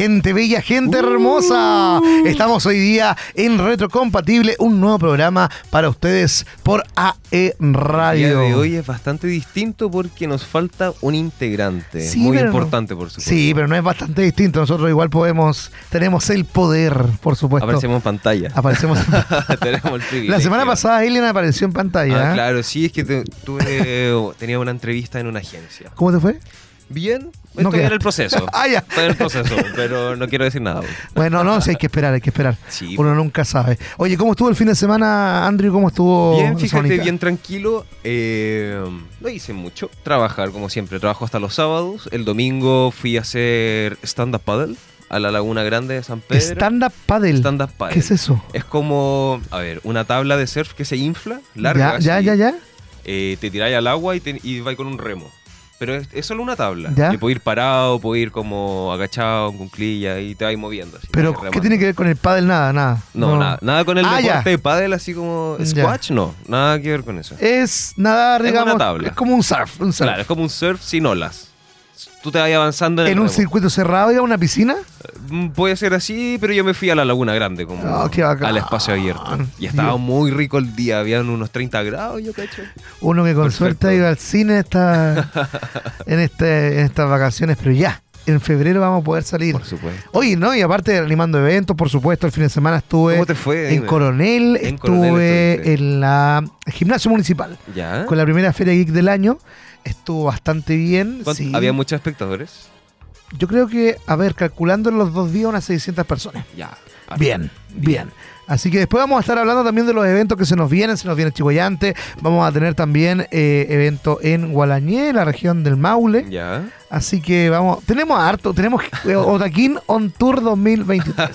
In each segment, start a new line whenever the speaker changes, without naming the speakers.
Gente bella, gente hermosa.
Uh.
Estamos hoy día en Retrocompatible, un nuevo programa para ustedes por AE
El día
Radio.
de hoy es bastante distinto porque nos falta un integrante.
Sí,
muy
no-
importante, por supuesto.
Sí, pero no es bastante distinto. Nosotros igual podemos, tenemos el poder, por supuesto.
Aparecemos en pantalla.
Aparecemos.
Tenemos el.
La semana pasada Alien apareció en pantalla.
Ah,
¿eh?
claro, sí, es que te- tuve, tenía una entrevista en una agencia.
¿Cómo te fue?
Bien,
No
estoy en el proceso.
Ah, ya.
Estoy en el proceso, pero no quiero decir nada.
Bueno, no, sí hay que esperar, hay que esperar.
Sí.
Uno nunca sabe. Oye, ¿cómo estuvo el fin de semana, Andrew? ¿Cómo estuvo?
Bien, fíjate, bien tranquilo. Eh, no hice mucho. Trabajar, como siempre. Trabajo hasta los sábados. El domingo fui a hacer stand-up paddle a la Laguna Grande de San Pedro.
Stand-up paddle.
Stand-up paddle.
¿Qué es eso?
Es como, a ver, una tabla de surf que se infla, larga.
ya,
así.
ya, ya, ya.
Eh, te tiráis al agua y, te, y vais con un remo. Pero es, es solo una tabla.
Ya.
Y puedo ir parado, puedo ir como agachado, en cuclilla y te vais moviendo. Así,
Pero. ¿qué tiene que ver con el paddle? Nada, nada.
No, nada, nada con el
Ah,
deporte de pádel así como
Ya.
squash, no, nada que ver con eso.
Es nadar,
Es una
digamos.
tabla.
Es como un surf. Un surf.
Claro, es como un surf sin olas. Tú te vas avanzando en, el
un
remo.
circuito cerrado y a una piscina.
Mm, Puede ser así, pero yo me fui a la Laguna Grande, como
Ah, qué bacán.
al espacio abierto. Y estaba
Dios.
muy rico el día, habían unos 30 grados, yo cacho.
Uno que con
Perfecto.
suerte ha ido al cine está en, este, en estas vacaciones, pero ya, en febrero vamos a poder salir.
Por supuesto.
Oye, ¿no? Y aparte animando eventos, por supuesto, el fin de semana estuve
¿Cómo te fue?
en
Dime.
Coronel,
En
estuve
Coronel
en la gimnasio municipal
¿Ya?
con la primera feria geek del año. Estuvo bastante bien.
¿Cuánto-
sí.
¿Había muchos espectadores?
Yo creo que, a ver, calculando en los dos días, unas 600 personas.
Ya.
Bien, bien. Así que después vamos a estar hablando también de los eventos que se nos vienen, se nos viene Chihuayante, vamos a tener también eh, evento en Gualañé, la región del Maule.
Ya.
Así que vamos, tenemos harto, tenemos eh, Otaquín On Tour 2023.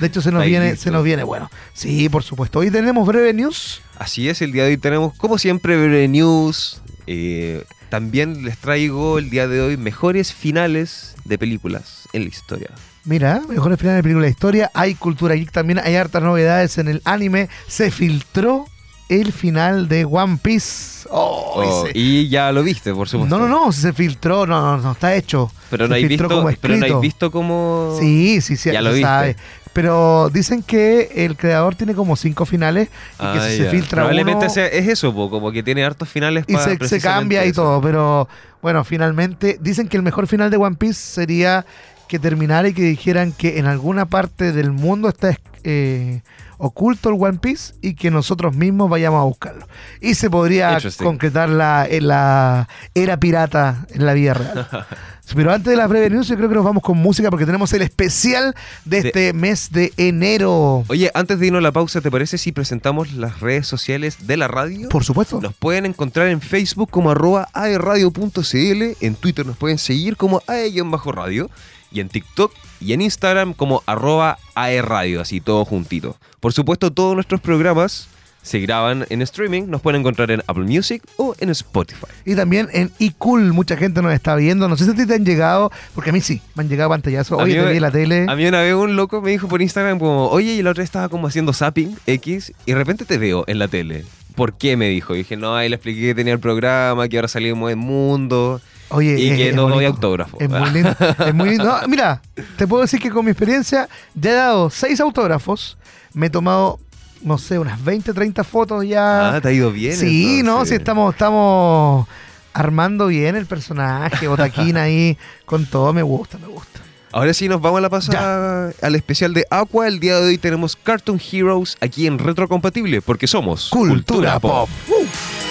De hecho se nos viene, se nos viene bueno. Sí, por supuesto. Hoy tenemos breve news.
Así es, el día de hoy tenemos, como siempre, breve news. Eh, también les traigo el día de hoy mejores finales de películas en la historia.
Mira, mejores finales de película de historia. Hay cultura geek también, hay hartas novedades en el anime. Se filtró el final de One Piece. Oh,
Oh,
ese-
y ya lo viste, por supuesto.
No, no, no, se filtró, no, no, no está hecho.
Pero
Se
no hay visto,
como
pero no hay
escrito.
visto cómo.
Sí, sí, sí,
Ya lo viste.
sabe. Pero dicen que el creador tiene como cinco finales y que
Ah,
si se
ya.
filtra
Probablemente
uno
sea- es eso, po, como que tiene hartos finales
y
para
se, se cambia y
eso.
todo. Pero bueno, finalmente dicen que el mejor final de One Piece sería que terminara y que dijeran que en alguna parte del mundo está eh, oculto el One Piece y que nosotros mismos vayamos a buscarlo. Y se podría concretar la, en la era pirata en la vida real. Pero antes de las breves news, yo creo que nos vamos con música porque tenemos el especial de
De-
este mes de enero.
Oye, antes de irnos a la pausa, ¿te parece si presentamos las redes sociales de la radio?
Por supuesto.
Nos pueden encontrar en Facebook como arroba aerradio.cl, en Twitter nos pueden seguir como ae-radio y en TikTok y en Instagram como arroba aerradio, así todo juntito. Por supuesto, todos nuestros programas se graban en streaming, nos pueden encontrar en Apple Music o en Spotify.
Y también en iCool, mucha gente nos está viendo. No sé si a ti te han llegado, porque a mí sí, me han llegado pantallazos. Oye, te vi en la tele.
A mí una vez un loco me dijo por Instagram como, oye, y la otra estaba como haciendo zapping X y de repente te veo en la tele. ¿Por qué? Me dijo. Y dije, no, ahí le expliqué que tenía el programa, que ahora salimos en Mundo.
Oye,
y
es-
que
es
no doy
bonito.
autógrafo.
Es muy lindo. es muy lindo. No, mira, te puedo decir que con mi experiencia ya he dado seis autógrafos. Me he tomado, no sé, unas 20, 30 fotos ya.
Ah, te ha ido bien.
sí, no, sí, estamos, estamos armando bien el personaje, Botaquina ahí, con todo. Me gusta, me gusta.
Ahora sí nos vamos a la pasada al especial de Aqua. El día de hoy tenemos Cartoon Heroes aquí en Retrocompatible porque somos
Cultura Pop. Uh.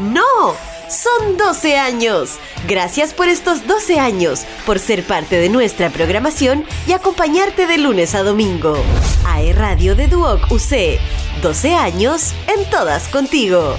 No, son 12 años. Gracias por estos 12 años, por ser parte de nuestra programación y acompañarte de lunes a domingo. AE Radio de Duoc UC. 12 años en todas contigo.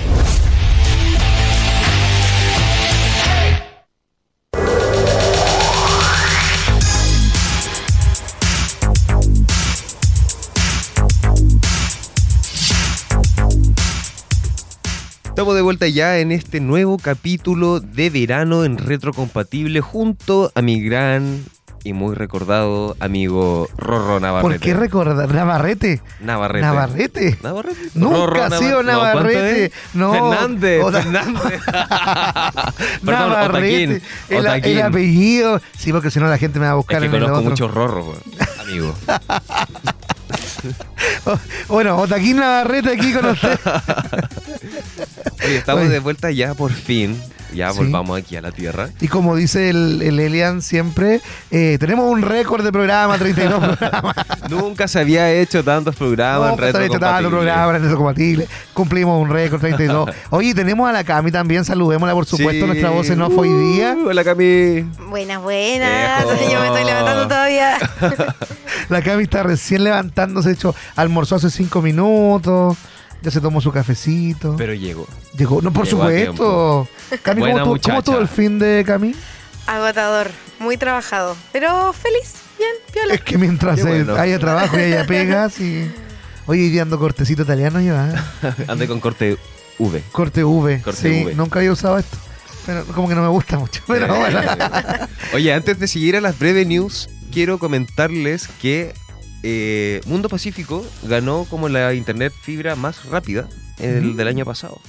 Estamos de vuelta ya en este nuevo capítulo de verano en Retrocompatible junto a mi gran y muy recordado amigo Rorro Navarrete.
¿Por qué recordar? ¿Navarrete?
Navarrete.
¿Navarrete?
Navarrete.
Nunca
Rorro
ha sido
Navar- ¿cuánto
Navarrete.
es?
No.
Fernández. Fernández. Perdón,
Navarrete.
Otaquín.
El,
Otaquín.
el apellido. Sí, porque si no la gente me va a
Es
buscar
que
en el
conozco
otro.
muchos rorros, weón, amigo.
Bueno, Otaquín Navarrete aquí con usted.
Oye, estamos
Oye.
de vuelta ya por fin. Ya
Sí.
volvamos aquí a la tierra.
Y como dice el, el Elian siempre, eh, tenemos un récord de programa, 32 programas.
Nunca se había hecho tantos programas
No,
en
pues, había hecho tantos programas en Retrocompatible. Cumplimos un récord 32. Oye, tenemos a la Cami también, saludémosla por supuesto,
Sí.
nuestra voz en off hoy día.
Uh, Hola, Cami.
Buenas, buenas.
Ejo.
Yo me estoy levantando todavía.
La Cami está recién levantándose, hecho, almorzó hace cinco minutos, ya se tomó su cafecito.
Pero llegó.
Llegó, no, por
Llegó
supuesto. Cami, ¿cómo, estuvo-
muchacha.
cómo estuvo el fin de Cami?
Agotador, muy trabajado, pero feliz, bien, piola.
Es que mientras
bueno.
haya trabajo y haya pegas y... Oye, y ando cortecito italiano yo, ¿eh?
Ande con corte V.
Corte V.
Corte
sí,
V.
nunca había usado esto. Pero como que no me gusta mucho. Pero bueno.
Oye, antes de seguir a las breve news, quiero comentarles que eh, Mundo Pacífico ganó como la internet fibra más rápida el del año pasado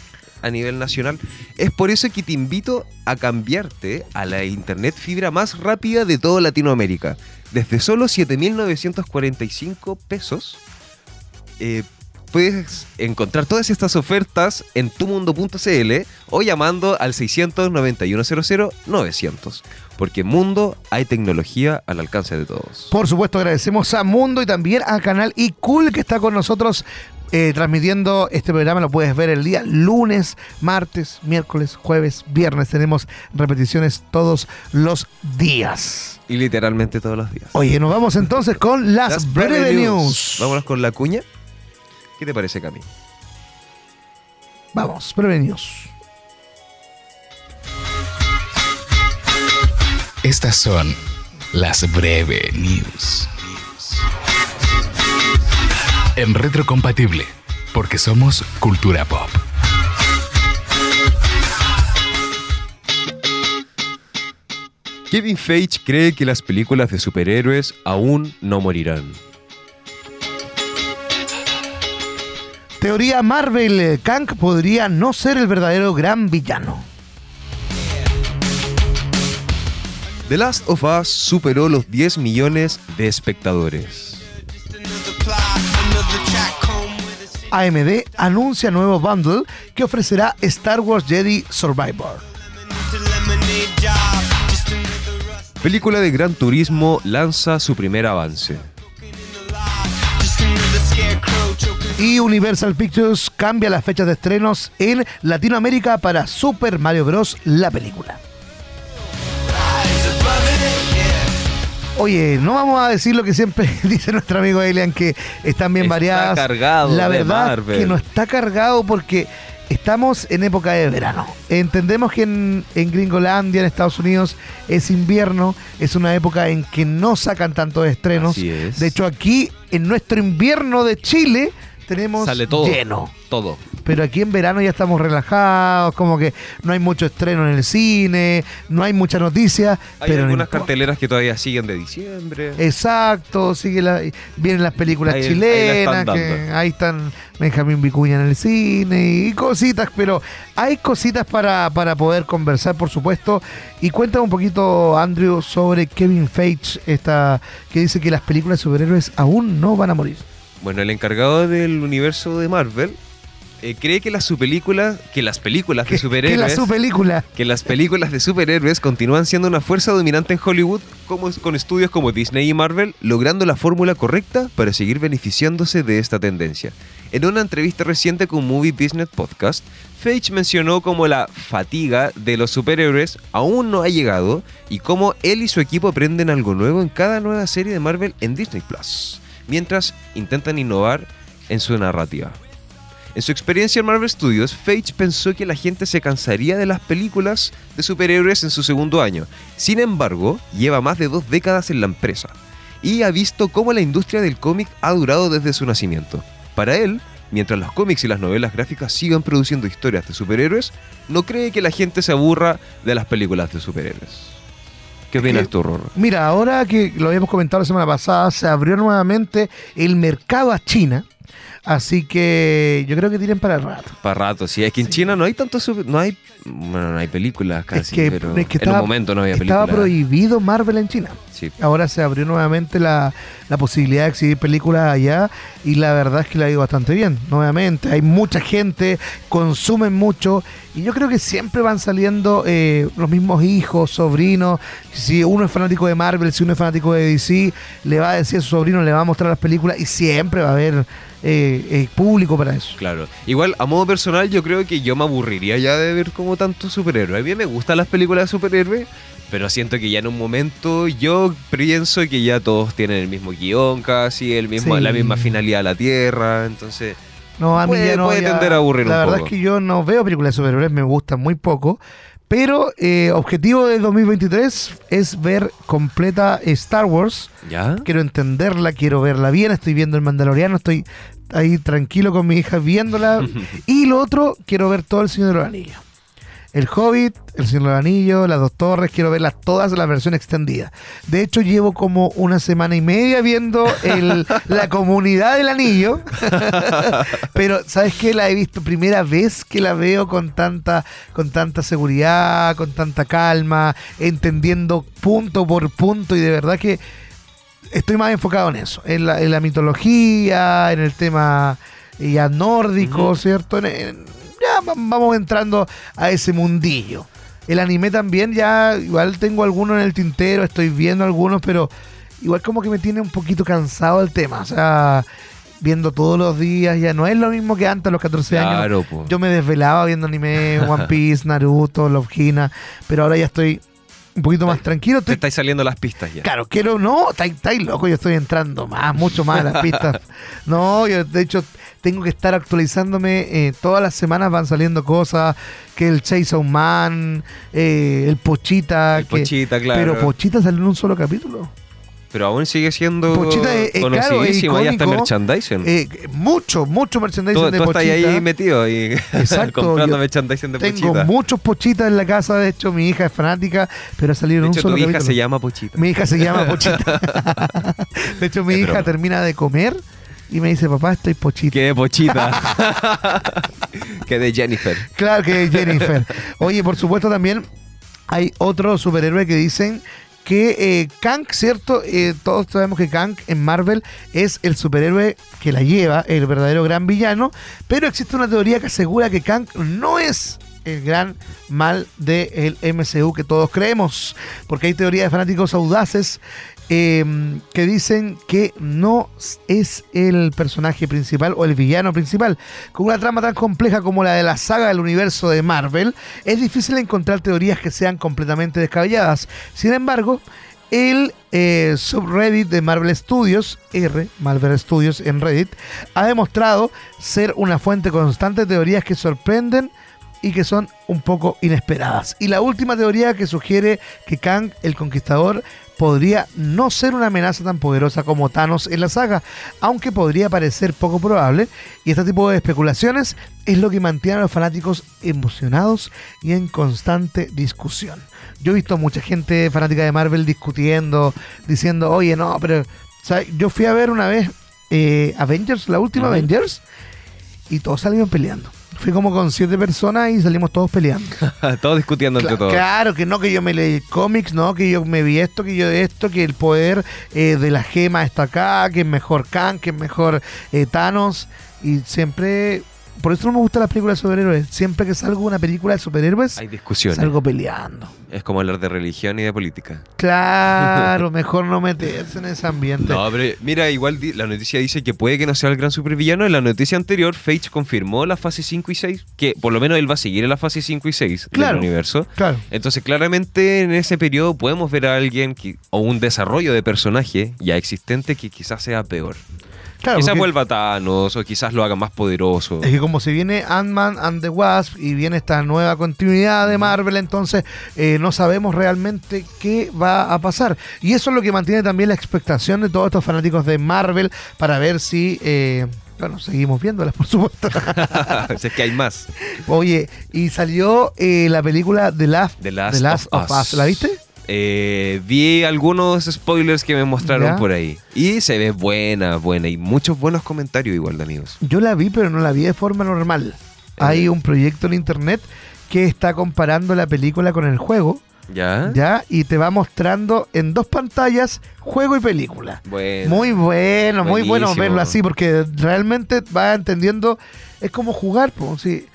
a nivel nacional. Es por eso que te invito a cambiarte a la internet fibra más rápida de toda Latinoamérica. Desde solo 7.945 pesos eh, puedes encontrar todas estas ofertas en tumundo.cl o llamando al 691-00-900. Porque en Mundo hay tecnología al alcance de todos.
Por supuesto, agradecemos a Mundo y también a Canal iCool que está con nosotros eh, transmitiendo este programa. Lo puedes ver el día lunes, martes, miércoles, jueves, viernes. Tenemos repeticiones todos los días.
Y literalmente todos los días.
Oye, nos vamos entonces con las, breve news.
Vámonos con la cuña. ¿Qué te parece, Cami?
Vamos, breve news.
Estas son las breve news. En retrocompatible, porque somos cultura pop.
Kevin Feige cree que las películas de superhéroes aún no morirán.
Teoría Marvel, eh, Kang podría no ser el verdadero gran villano.
The Last of Us superó los 10 millones de espectadores.
AMD anuncia nuevo bundle que ofrecerá Star Wars Jedi Survivor.
Película de Gran Turismo lanza su primer avance.
Y Universal Pictures cambia las fechas de estrenos en Latinoamérica para Super Mario Bros. la película. Oye, no vamos a decir lo que siempre dice nuestro amigo Elian, que están bien
Está
variadas.
cargado
La verdad que no está cargado porque estamos en época de verano. Entendemos que en, en Gringolandia, en Estados Unidos, es invierno, es una época en que no sacan tantos estrenos.
Así es.
De hecho, aquí, en nuestro invierno de Chile, tenemos
Sale todo.
lleno.
Todo.
Pero aquí en verano ya estamos relajados, como que no hay mucho estreno en el cine, no hay mucha noticia.
Hay
pero
algunas carteleras que todavía siguen de diciembre.
Exacto, sigue la, vienen las películas
Ahí- ahí la
chilenas,
están
que ahí están Benjamín Vicuña en el cine y cositas, pero hay cositas para, para poder conversar, por supuesto. Y cuéntame un poquito, Andrew, sobre Kevin Feige, esta, que dice que las películas de superhéroes aún no van a morir.
Bueno, el encargado del universo de Marvel eh, cree que las películas, que las películas de superhéroes,
su película.
que las películas de superhéroes continúan siendo una fuerza dominante en Hollywood, como con estudios como Disney y Marvel, logrando la fórmula correcta para seguir beneficiándose de esta tendencia. En una entrevista reciente con Movie Business Podcast, Feige mencionó cómo la fatiga de los superhéroes aún no ha llegado y cómo él y su equipo aprenden algo nuevo en cada nueva serie de Marvel en Disney Plus, mientras intentan innovar en su narrativa. En su experiencia en Marvel Studios, Feige pensó que la gente se cansaría de las películas de superhéroes en su segundo año. Sin embargo, lleva más de dos décadas en la empresa y ha visto cómo la industria del cómic ha durado desde su nacimiento. Para él, mientras los cómics y las novelas gráficas sigan produciendo historias de superhéroes, no cree que la gente se aburra de las películas de superhéroes. ¿Qué opinas tú?
Mira, ahora que lo habíamos comentado la semana pasada, se abrió nuevamente el mercado a China. Así que yo creo que tienen para el rato.
Para rato, sí. Es que en China no hay tanto super- no hay bueno, no hay películas casi,
es que,
pero
es que
en
estaba,
un momento no había
estaba
películas.
prohibido Marvel en China.
Sí.
Ahora se abrió nuevamente la, la posibilidad de exhibir películas allá y la verdad es que le ha ido bastante bien. Nuevamente, hay mucha gente, consumen mucho y yo creo que siempre van saliendo eh, los mismos hijos, sobrinos. Si uno es fanático de Marvel, si uno es fanático de DC, le va a decir a su sobrino, le va a mostrar las películas y siempre va a haber eh, eh, público para eso.
Claro. Igual, a modo personal, yo creo que yo me aburriría ya de ver como tantos superhéroes. A mí me gustan las películas de superhéroes, pero siento que ya en un momento yo pienso que ya todos tienen el mismo guion casi, el mismo,
Sí.
la misma finalidad de la Tierra, entonces...
No, a mí
Puede-
ya no.
puede
ya-
tender a aburrir
La
un
verdad
poco.
es que yo no veo películas de superhéroes, me gustan muy poco. Pero eh, objetivo del 2023 es ver completa Star Wars.
¿Ya?
Quiero entenderla, quiero verla bien. Estoy viendo el Mandaloriano, estoy ahí tranquilo con mi hija viéndola. y lo otro, quiero ver todo el Señor de los Anillos. El Hobbit, El Señor de los Anillos, Las Dos Torres, quiero verlas todas en la versión extendida. De hecho, llevo como una semana y media viendo el- la comunidad del anillo. Pero, ¿sabes qué? La he visto primera vez que la veo con tanta, con tanta seguridad, con tanta calma, entendiendo punto por punto y de verdad que estoy más enfocado en eso, en la, en la mitología, en el tema eh, ya nórdico. ¿cierto? En- en- ya va- vamos entrando a ese mundillo. El anime también ya, igual tengo algunos en el tintero, estoy viendo algunos, pero igual como que me tiene un poquito cansado el tema. O sea, viendo todos los días, ya no es lo mismo que antes a los 14 años.
Claro, po.
Yo me desvelaba viendo anime, One Piece, Naruto, Love Hina, pero ahora ya estoy un poquito más tranquilo.
Te estáis saliendo las pistas ya.
claro, quiero, no, estáis estáis loco, yo estoy entrando más, mucho más a las pistas. No, yo de hecho tengo que estar actualizándome, eh, todas las semanas van saliendo cosas, que el Chase Man, eh, el Pochita,
El
que-
Pochita, claro.
pero Pochita salió en un solo capítulo.
Pero aún sigue siendo
Pochita es- es claro, es
conocidísimo, hay hasta
icónico.
merchandising.
Eh, mucho, mucho merchandising
tú
de
tú estás
Pochita.
ahí metido y
Exacto,
comprando merchandising de
Tengo
Pochita.
muchos pochitas en la casa, de hecho mi hija es fanática, pero ha salido
De
en un
hecho,
solo
tu hija se llama Pochita.
Mi hija se llama Pochita. de hecho, mi
Es
hija
broma.
termina de comer y me dice, papá, estoy Pochita.
Que de Pochita. que de Jennifer.
Claro que es Jennifer. Oye, por supuesto también hay otro superhéroe que dicen que eh, Kang, ¿cierto? Eh, todos sabemos que Kang en Marvel es el superhéroe que la lleva, el verdadero gran villano, pero existe una teoría que asegura que Kang no es el gran mal del MCU que todos creemos, porque hay teorías de fanáticos audaces eh, que dicen que no es el personaje principal o el villano principal. Con una trama tan compleja como la de la saga del universo de Marvel, es difícil encontrar teorías que sean completamente descabelladas. Sin embargo, el eh, subreddit de Marvel Studios, R, Marvel Studios en Reddit, ha demostrado ser una fuente constante de teorías que sorprenden y que son un poco inesperadas. Y la última teoría que sugiere que Kang, el Conquistador, podría no ser una amenaza tan poderosa como Thanos en la saga, aunque podría parecer poco probable, y este tipo de especulaciones es lo que mantiene a los fanáticos emocionados y en constante discusión. Yo he visto mucha gente fanática de Marvel discutiendo, diciendo, oye, no, pero ¿sabes? yo fui a ver una vez eh, Avengers, la última. Avengers, y todos salieron peleando. Fui como con siete personas y salimos todos peleando.
todos discutiendo entre todos.
Claro, que no, que yo me leí cómics, no, que yo me vi esto, que yo esto, que el poder eh, de la gema está acá, que es mejor Khan, que es mejor eh, Thanos. Y siempre por eso no me gustan las películas de superhéroes. Siempre que salgo una película de superhéroes,
Hay discusiones.
salgo peleando.
Es como hablar de religión y de política.
Claro, mejor no meterse en ese ambiente.
No, pero mira, igual di- la noticia dice que puede que no sea el gran supervillano. En la noticia anterior, Fage confirmó la fase 5 y 6, que por lo menos él va a seguir en la fase 5 y 6
Claro.
del universo.
Claro.
Entonces, claramente en ese periodo podemos ver a alguien que- o un desarrollo de personaje ya existente que quizás sea peor.
Claro,
quizás vuelva Thanos o quizás lo haga más poderoso.
es que como se viene Ant-Man and the Wasp y viene esta nueva continuidad de Marvel, entonces eh, no sabemos realmente qué va a pasar. Y eso es lo que mantiene también la expectación de todos estos fanáticos de Marvel para ver si... eh, bueno, seguimos viéndolas, por supuesto.
si es que hay más.
Oye, y salió eh, la película The Last,
The Last of Us.
¿La viste?
Eh, vi algunos spoilers que me mostraron
¿Ya?
por ahí. Y se ve buena, buena. Y muchos buenos comentarios igual de amigos.
Yo la vi, pero no la vi de forma normal. Hay un proyecto en internet que está comparando la película con el juego,
¿Ya?
¿ya? Y te va mostrando en dos pantallas juego y película.
Bueno.
Muy bueno, muy bueno verlo así, porque realmente va entendiendo, es como jugar, pues, sí.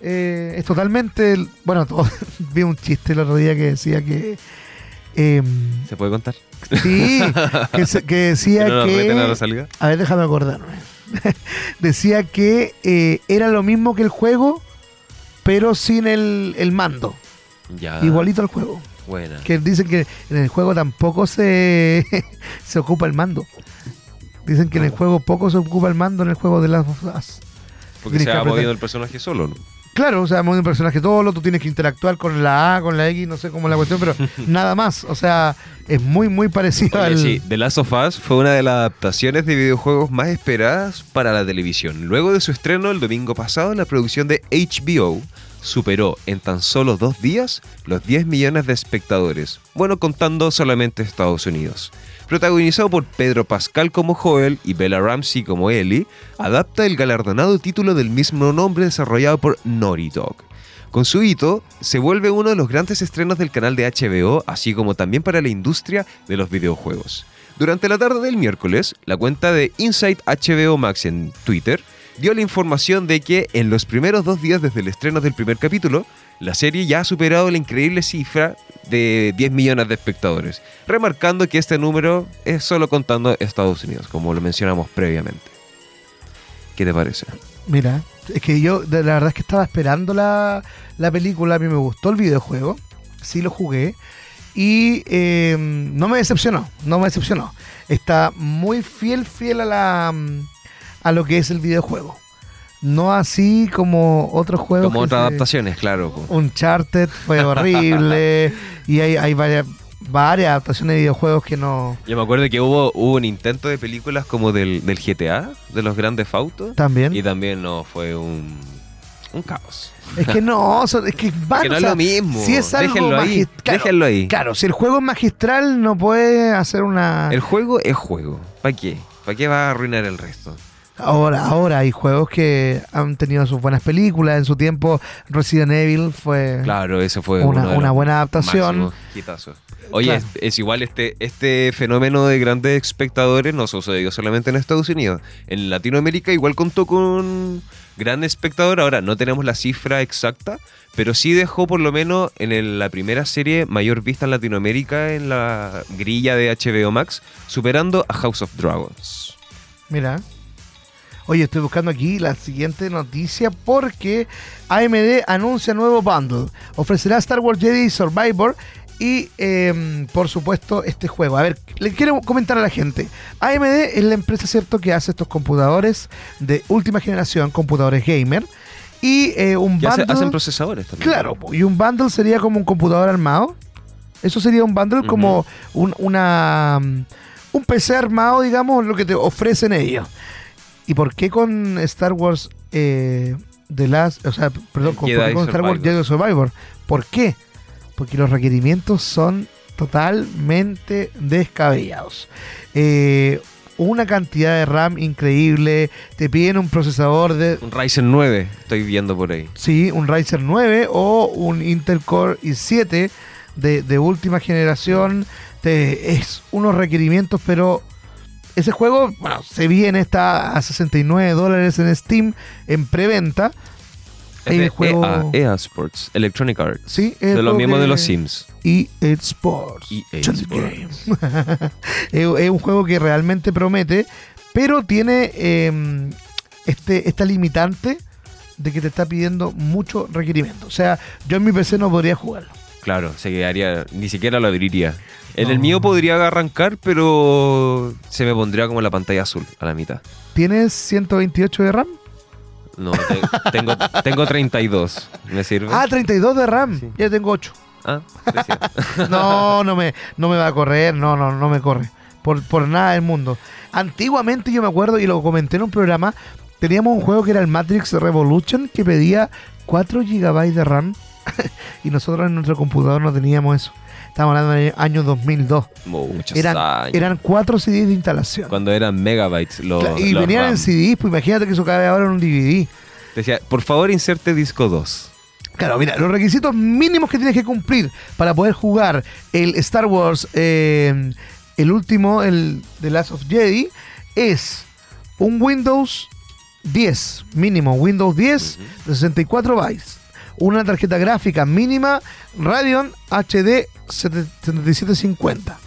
Eh, es totalmente, bueno, todo- vi un chiste el otro día que decía que... em,
¿Se puede contar?
sí, que, se- que decía
¿Que no a la?
A ver, déjame acordarme. Decía que eh, era lo mismo que el juego, pero sin el, el mando.
Ya.
Igualito al juego.
Buena.
Que dicen que en el juego tampoco se, se ocupa el mando. Dicen que en el juego poco se ocupa el mando en el juego de las Us.
Porque se va moviendo el personaje solo, ¿no?
Claro, o sea, moviendo un personaje solo, tú tienes que interactuar con la A, con la X, no sé cómo es la cuestión, pero nada más. O sea, es muy, muy parecido
Oye,
al.
sí, The Last of Us fue una de las adaptaciones de videojuegos más esperadas para la televisión. Luego de su estreno el domingo pasado, la producción de HBO superó en tan solo dos días los 10 millones de espectadores. Bueno, contando solamente Estados Unidos. Protagonizado por Pedro Pascal como Joel y Bella Ramsey como Ellie, adapta el galardonado título del mismo nombre desarrollado por Naughty Dog. Con su hito, se vuelve uno de los grandes estrenos del canal de HBO, así como también para la industria de los videojuegos. Durante la tarde del miércoles, la cuenta de Inside HBO Max en Twitter dio la información de que en los primeros dos días desde el estreno del primer capítulo, la serie ya ha superado la increíble cifra de 10 millones de espectadores, remarcando que este número es solo contando Estados Unidos, como lo mencionamos previamente. ¿Qué te parece?
Mira, es que yo, la verdad es que estaba esperando la, la película, a mí me gustó el videojuego, sí lo jugué, y eh, no me decepcionó, no me decepcionó. Está muy fiel, fiel a, la, a lo que es el videojuego. No así como otros juegos.
Como otras
se-
adaptaciones, claro.
Uncharted fue horrible, y hay, hay varias, varias adaptaciones de videojuegos que no...
Yo me acuerdo que hubo, hubo un intento de películas como del, del GTA, de los grandes autos.
También.
Y también no, fue un, un caos.
Es que no, es que van,
Que no
o
es lo mismo.
Si es algo
Déjenlo ahí,
claro,
déjenlo ahí.
Claro, si el juego es magistral, no puede hacer una.
El juego es juego. ¿Para qué? ¿Para qué va a arruinar el resto?
Ahora, ahora hay juegos que han tenido sus buenas películas. En su tiempo, Resident Evil fue.
Claro, eso fue
Una- buena adaptación.
Oye,
Claro.
es, es igual este, este fenómeno de grandes espectadores no sucedió solamente en Estados Unidos. En Latinoamérica igual contó con gran espectador. Ahora no tenemos la cifra exacta, pero sí dejó por lo menos en el- la primera serie mayor vista en Latinoamérica en la grilla de HBO Max, superando a House of Dragons.
Mira. Oye, estoy buscando aquí la siguiente noticia porque AMD anuncia nuevo bundle. Ofrecerá Star Wars Jedi Survivor y, eh, por supuesto, este juego. A ver, le quiero comentar a la gente. AMD es la empresa, ¿cierto?, que hace estos computadores de última generación, computadores gamer. Y eh, un
hace-
bundle...
hacen procesadores también.
Claro, y un bundle sería como un computador armado. Eso sería un bundle como un, una, un PC armado, digamos, lo que te ofrecen ellos. ¿Y por qué con Star Wars eh, The Last, o sea, perdón, con,
Jedi
por qué con Star Wars. Jedi Survivor? ¿Por qué? Porque los requerimientos son totalmente descabellados. Eh, una cantidad de RAM increíble, te piden un procesador de
Un Ryzen 9, estoy viendo por ahí.
Sí, un Ryzen 9 o un Intel Core i7 de, de última generación. Te- es unos requerimientos, pero ese juego, bueno, se viene, está a 69 dólares en Steam en preventa. El
de
juego-
EA, EA Sports, Electronic Arts.
Sí,
de lo mismo de los Sims.
EA Sports.
EA Sports.
Es un juego que realmente promete, pero tiene eh, este, esta limitante de que te está pidiendo mucho requerimiento. O sea, yo en mi PC no podría jugarlo.
Claro, se quedaría, ni siquiera lo abriría. En el mío podría arrancar, pero se me pondría como la pantalla azul a la mitad.
¿Tienes 128 de RAM?
No, te- tengo, tengo 32. ¿Me sirve?
Ah, 32 de RAM.
Sí.
Ya tengo 8.
Ah, gracias.
No, no me, no me va a correr, no, no, no me corre. Por, por nada del mundo. Antiguamente yo me acuerdo, y lo comenté en un programa, teníamos un juego que era el Matrix Revolution que pedía 4 GB de RAM. y nosotros en nuestro computador no teníamos eso. Estamos hablando del año 2002.
Muchos
Eran,
años.
eran 4 CDs de instalación.
Cuando eran megabytes los,
y
los
venían
RAM.
en CDs, pues imagínate que eso cabe ahora en un DVD.
Decía, por favor inserte disco 2.
Claro, mira, los requisitos mínimos que tienes que cumplir para poder jugar el Star Wars, eh, el último, el The Last of Jedi, es un Windows 10, mínimo, Windows 10 de 64 bytes, una tarjeta gráfica mínima Radeon HD 7750,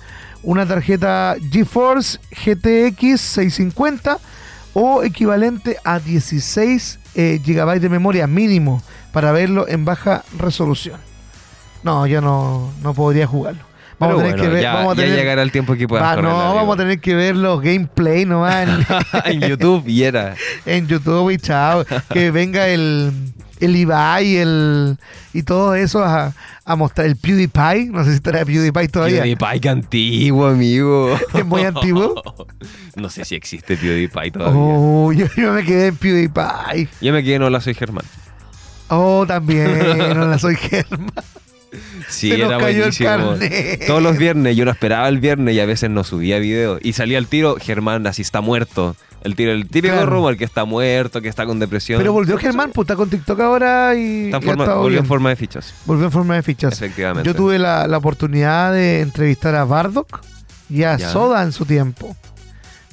una tarjeta GeForce GTX 650 o equivalente a 16 eh, GB de memoria mínimo para verlo en baja resolución. No, yo no, no podría jugarlo. Vamos
Pero
a tener
bueno,
que ver,
ya,
vamos a
ya llegará el tiempo que puedas
Va,
correr
no, vamos a tener que ver los gameplay nomás en,
en YouTube y era.
en YouTube y chao. Que venga el, el Ibai el, y todo eso a, a mostrar el PewDiePie. No sé si estará PewDiePie todavía.
PewDiePie, que antiguo, amigo.
Es muy antiguo.
No sé si existe PewDiePie todavía.
Oh, yo, yo me quedé en PewDiePie.
Yo me quedé en Hola, soy Germán.
Oh, también, no la soy Germán.
Sí,
Se nos
era
cayó el
buenísimo.
carnet.
Todos los viernes, yo no esperaba el viernes y a veces no subía video. Y salía el tiro, Germán así está muerto. El tiro, el típico
Claro.
rumor que está muerto, que está con depresión.
Pero volvió Germán, pues está con TikTok ahora y,
Está en forma- volvió en forma de fichas.
Volvió en forma de fichas.
Efectivamente.
Yo tuve la, la oportunidad de entrevistar a Bardock y a
Ya.
Soda en su tiempo.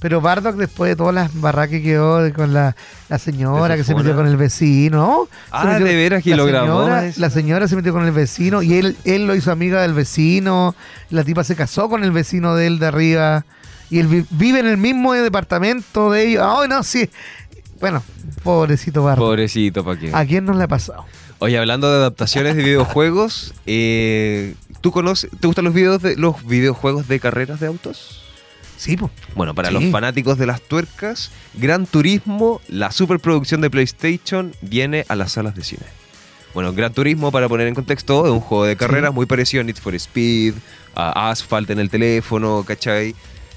Pero Bardock, después de todas las barracas que quedó con la, la señora
¿De
que se metió con el vecino,
Ah, de veras que lo grabó.
señora-. La señora se metió con el vecino y él, él lo hizo amiga del vecino. La tipa se casó con el vecino de él de arriba. Y él vi- vive en el mismo departamento de ellos. ¡Ay, no! Sí. Bueno, pobrecito Bardock.
Pobrecito, ¿para qué?
¿A quién no le ha pasado?
Oye, hablando de adaptaciones de videojuegos, eh, ¿tú conoces, te gustan los videos de los videojuegos de carreras de autos?
Sí, pues.
Bueno, para
Sí.
los fanáticos de las tuercas, Gran Turismo, la superproducción de PlayStation, viene a las salas de cine. Bueno, Gran Turismo, para poner en contexto, es un juego de carreras
Sí.
muy parecido a Need for Speed, a Asphalt en el teléfono, ¿cachai?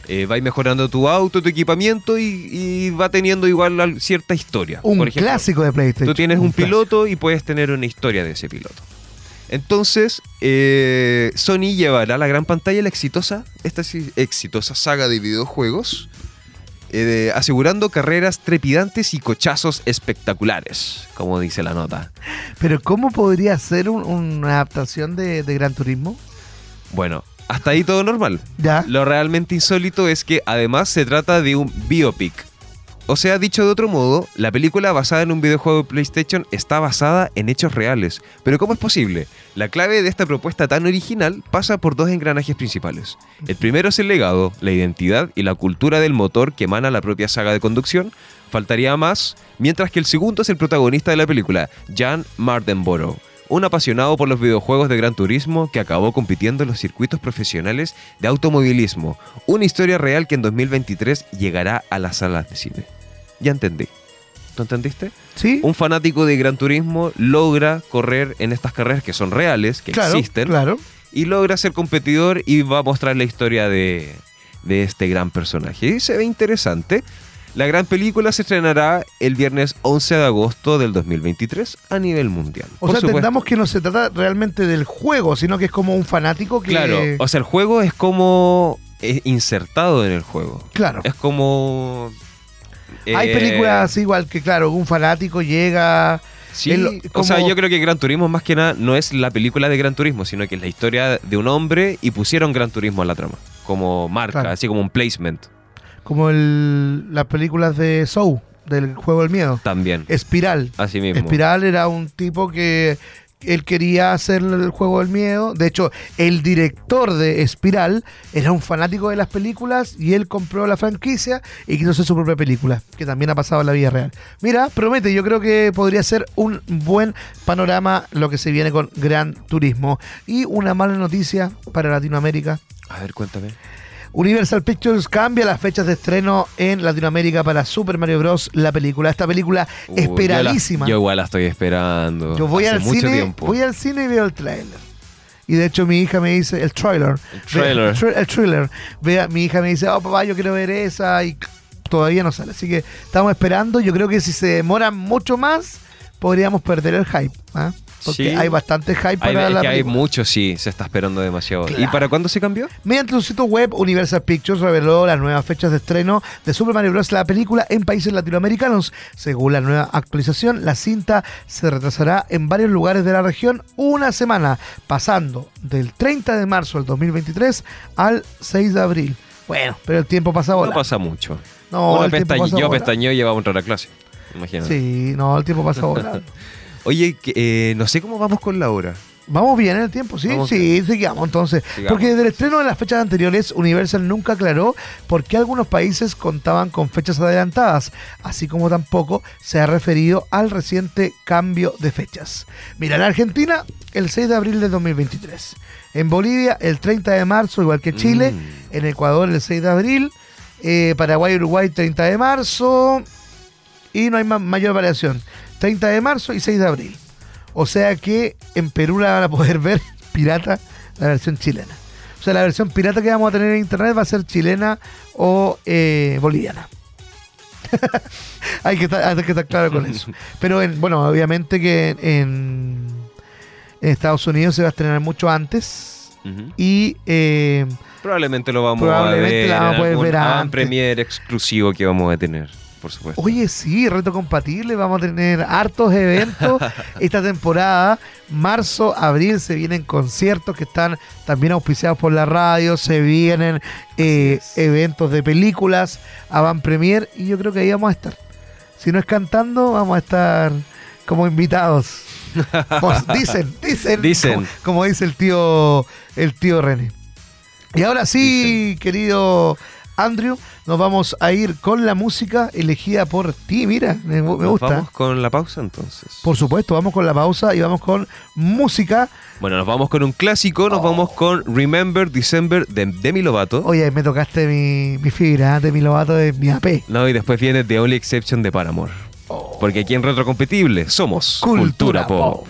Eh, va mejorando tu auto, tu equipamiento y, y va teniendo igual al- cierta historia.
Un
Por ejemplo,
clásico de PlayStation.
Tú tienes un, piloto y puedes tener una historia de ese piloto. Entonces, eh, Sony llevará a la gran pantalla la exitosa, esta exitosa saga de videojuegos, eh, asegurando carreras trepidantes y cochazos espectaculares, como dice la nota.
Pero ¿cómo podría ser un- una adaptación de, de Gran Turismo?
Bueno, hasta ahí todo normal.
Ya.
Lo realmente insólito es que además se trata de un biopic. O sea, dicho de otro modo, la película basada en un videojuego de PlayStation está basada en hechos reales. Pero ¿cómo es posible? La clave de esta propuesta tan original pasa por dos engranajes principales. El primero es el legado, la identidad y la cultura del motor que emana la propia saga de conducción. Faltaría más, mientras que el segundo es el protagonista de la película, Jan Mardenborough, un apasionado por los videojuegos de Gran Turismo que acabó compitiendo en los circuitos profesionales de automovilismo. Una historia real que en 2023 llegará a las salas de cine. Ya entendí. ¿Tú entendiste?
¿Sí?
Un fanático de Gran Turismo logra correr en estas carreras que son reales, que
claro,
existen,
Claro.
y logra ser competidor y va a mostrar la historia de, de este gran personaje. Y se ve interesante. La gran película se estrenará el viernes 11 de agosto del 2023 a nivel mundial.
O
Por
sea, entendamos que no se trata realmente del juego, sino que es como un fanático que...
Claro, o sea, el juego es como eh, insertado en el juego.
Claro.
Es como...
Hay
eh,
películas así, igual que, claro, un fanático llega...
Sí, o sea, yo creo que Gran Turismo más que nada no es la película de Gran Turismo, sino que es la historia de un hombre y pusieron Gran Turismo a la trama, como marca,
Claro.
así como un placement.
como el, las películas de Soul, del juego del miedo.
También.
Espiral.
Así mismo.
Espiral era un tipo que él quería hacer el juego del miedo. De hecho, el director de Espiral era un fanático de las películas y él compró la franquicia y quiso hacer su propia película, que también ha pasado en la vida real. Mira, promete, yo creo que podría ser un buen panorama lo que se viene con Gran Turismo. Y una mala noticia para Latinoamérica.
A ver, cuéntame.
Universal Pictures cambia las fechas de estreno en Latinoamérica para Super Mario Bros. la película. Esta película
Uh, yo la-
esperadísima.
Yo, igual la estoy esperando.
Yo voy al cine,
tiempo.
voy al cine y veo el trailer. Y de hecho mi hija me dice, el trailer.
El trailer.
Ve- el, el trailer. Vea, mi hija me dice, oh papá, yo quiero ver esa y todavía no sale. Así que estamos esperando. Yo creo que si se demora mucho más, podríamos perder el hype. ¿ah? Porque
Sí.
hay bastante hype
Hay,
para
es
la
que hay mucho, sí, se está esperando demasiado. ¿Y para cuándo se cambió?
Mediante su sitio web, Universal Pictures reveló las nuevas fechas de estreno de Super Mario Bros. la película en países latinoamericanos. Según la nueva actualización, la cinta se retrasará en varios lugares de la región una semana, pasando del 30 de marzo del 2023 al 6 de abril. Bueno, pero el tiempo pasa
No
volando.
pasa mucho.
No,
Uno
el tiempo pasa
yo pestañeo y llevaba entrar a clase. Imagínate.
Sí, no, el tiempo pasa volando.
Oye, eh, no sé cómo vamos con la hora.
Vamos bien en el tiempo, sí,
Vamos
sí, sigamos entonces.
Sigamos.
Porque desde el estreno de las fechas anteriores, Universal nunca aclaró por qué algunos países contaban con fechas adelantadas, así como tampoco se ha referido al reciente cambio de fechas. Mira, en Argentina, el 6 de abril de 2023. En Bolivia, el 30 de marzo, igual que Chile.
Mm.
En Ecuador, el 6 de abril. Eh, Paraguay, Uruguay, 30 de marzo. Y no hay ma- mayor variación. 30 de marzo y 6 de abril. O sea que en Perú la van a poder ver pirata la versión chilena. O sea, la versión pirata que vamos a tener en internet va a ser chilena o eh, boliviana. hay, que estar, hay que estar claro con eso. Pero en, bueno, obviamente que en, en Estados Unidos se va a estrenar mucho antes. Y eh,
Probablemente lo vamos
Probablemente
a ver.
la vamos a poder ver
avant
antes.
premier exclusivo que vamos a tener, por supuesto.
Oye, sí, reto compatible. Vamos a tener hartos eventos esta temporada. Marzo, abril se vienen conciertos que están también auspiciados por la radio. Se vienen eh, eventos de películas, avant premier. Y yo creo que ahí vamos a estar. Si no es cantando, vamos a estar como invitados. Pues, dicen, dicen.
Dicen.
Como, como dice el tío, el tío René. Y ahora sí, querido Andrew, nos vamos a ir con la música elegida por ti. Mira, me, gusta.
Vamos con la pausa entonces.
Por supuesto, vamos con la pausa y vamos con música.
Bueno, nos vamos con un clásico, nos vamos con Remember December de Demi Lovato.
Oye, me tocaste mi, mi fibra, ¿eh? de mi lobato de mi AP.
No, y después viene The Only Exception de Paramore. Porque aquí en Retrocompetible somos Cultura, Pop.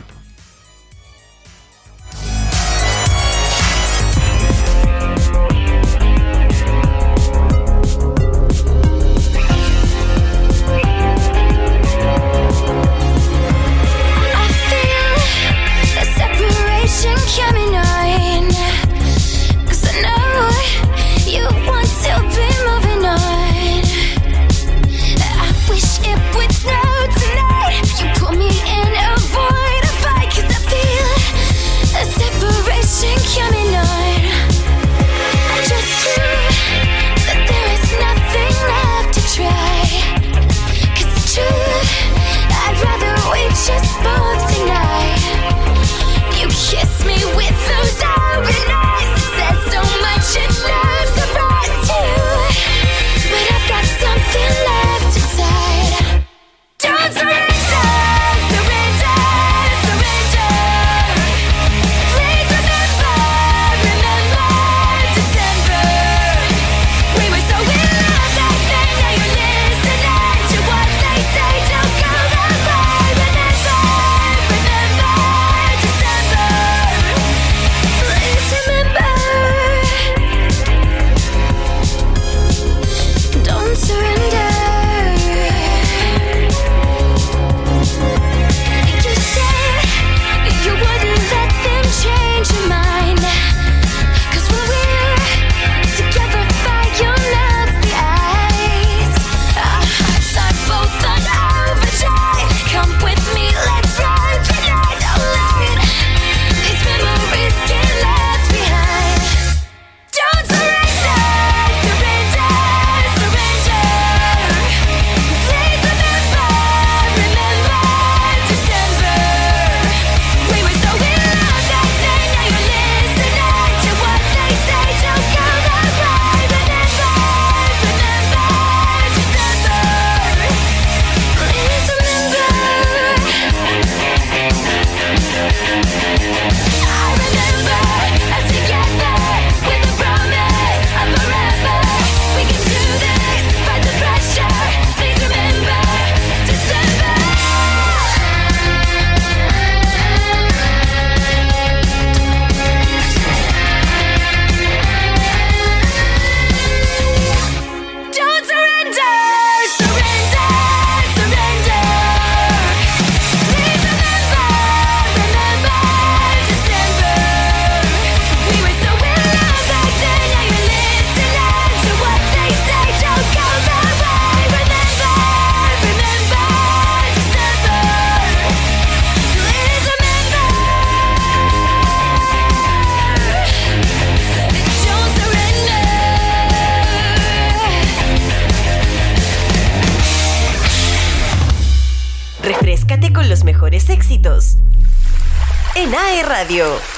en AE Radio.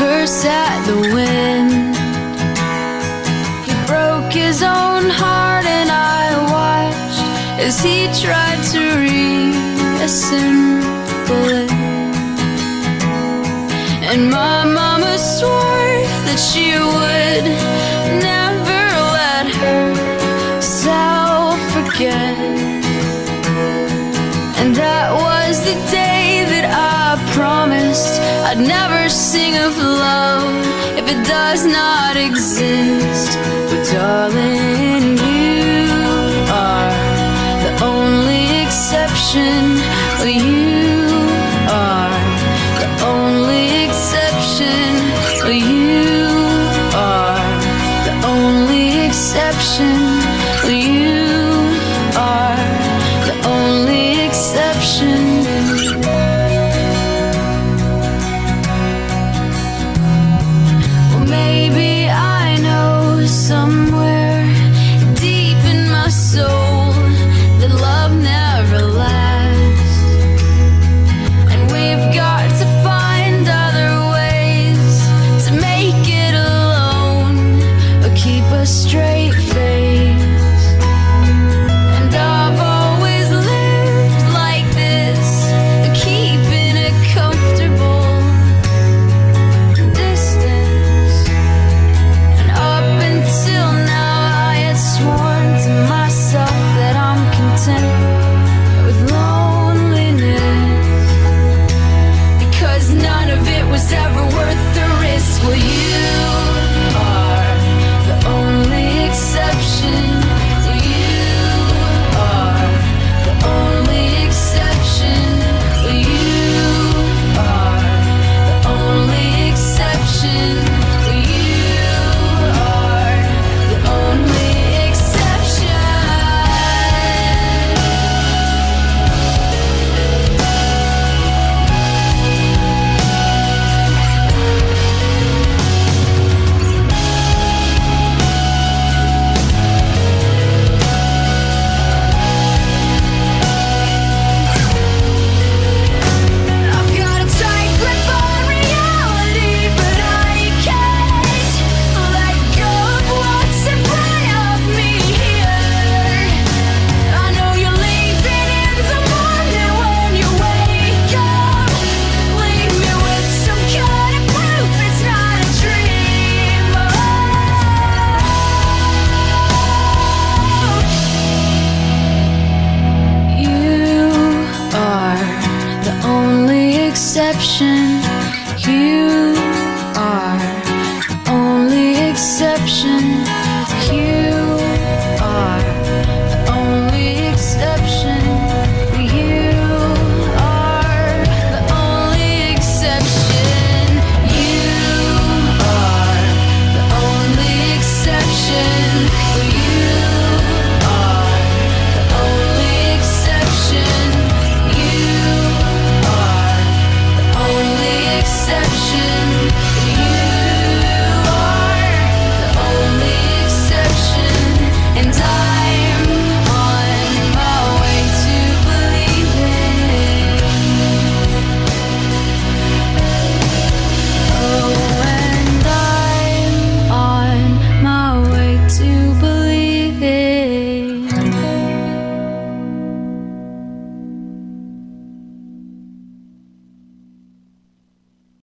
curse at the wind. He broke his own heart, and I watched as he tried to reassemble it. And my mama swore that she would never let herself forget. And that was the day that I promised I'd never sing of love if it does not exist? But darling, you are the only exception. Will you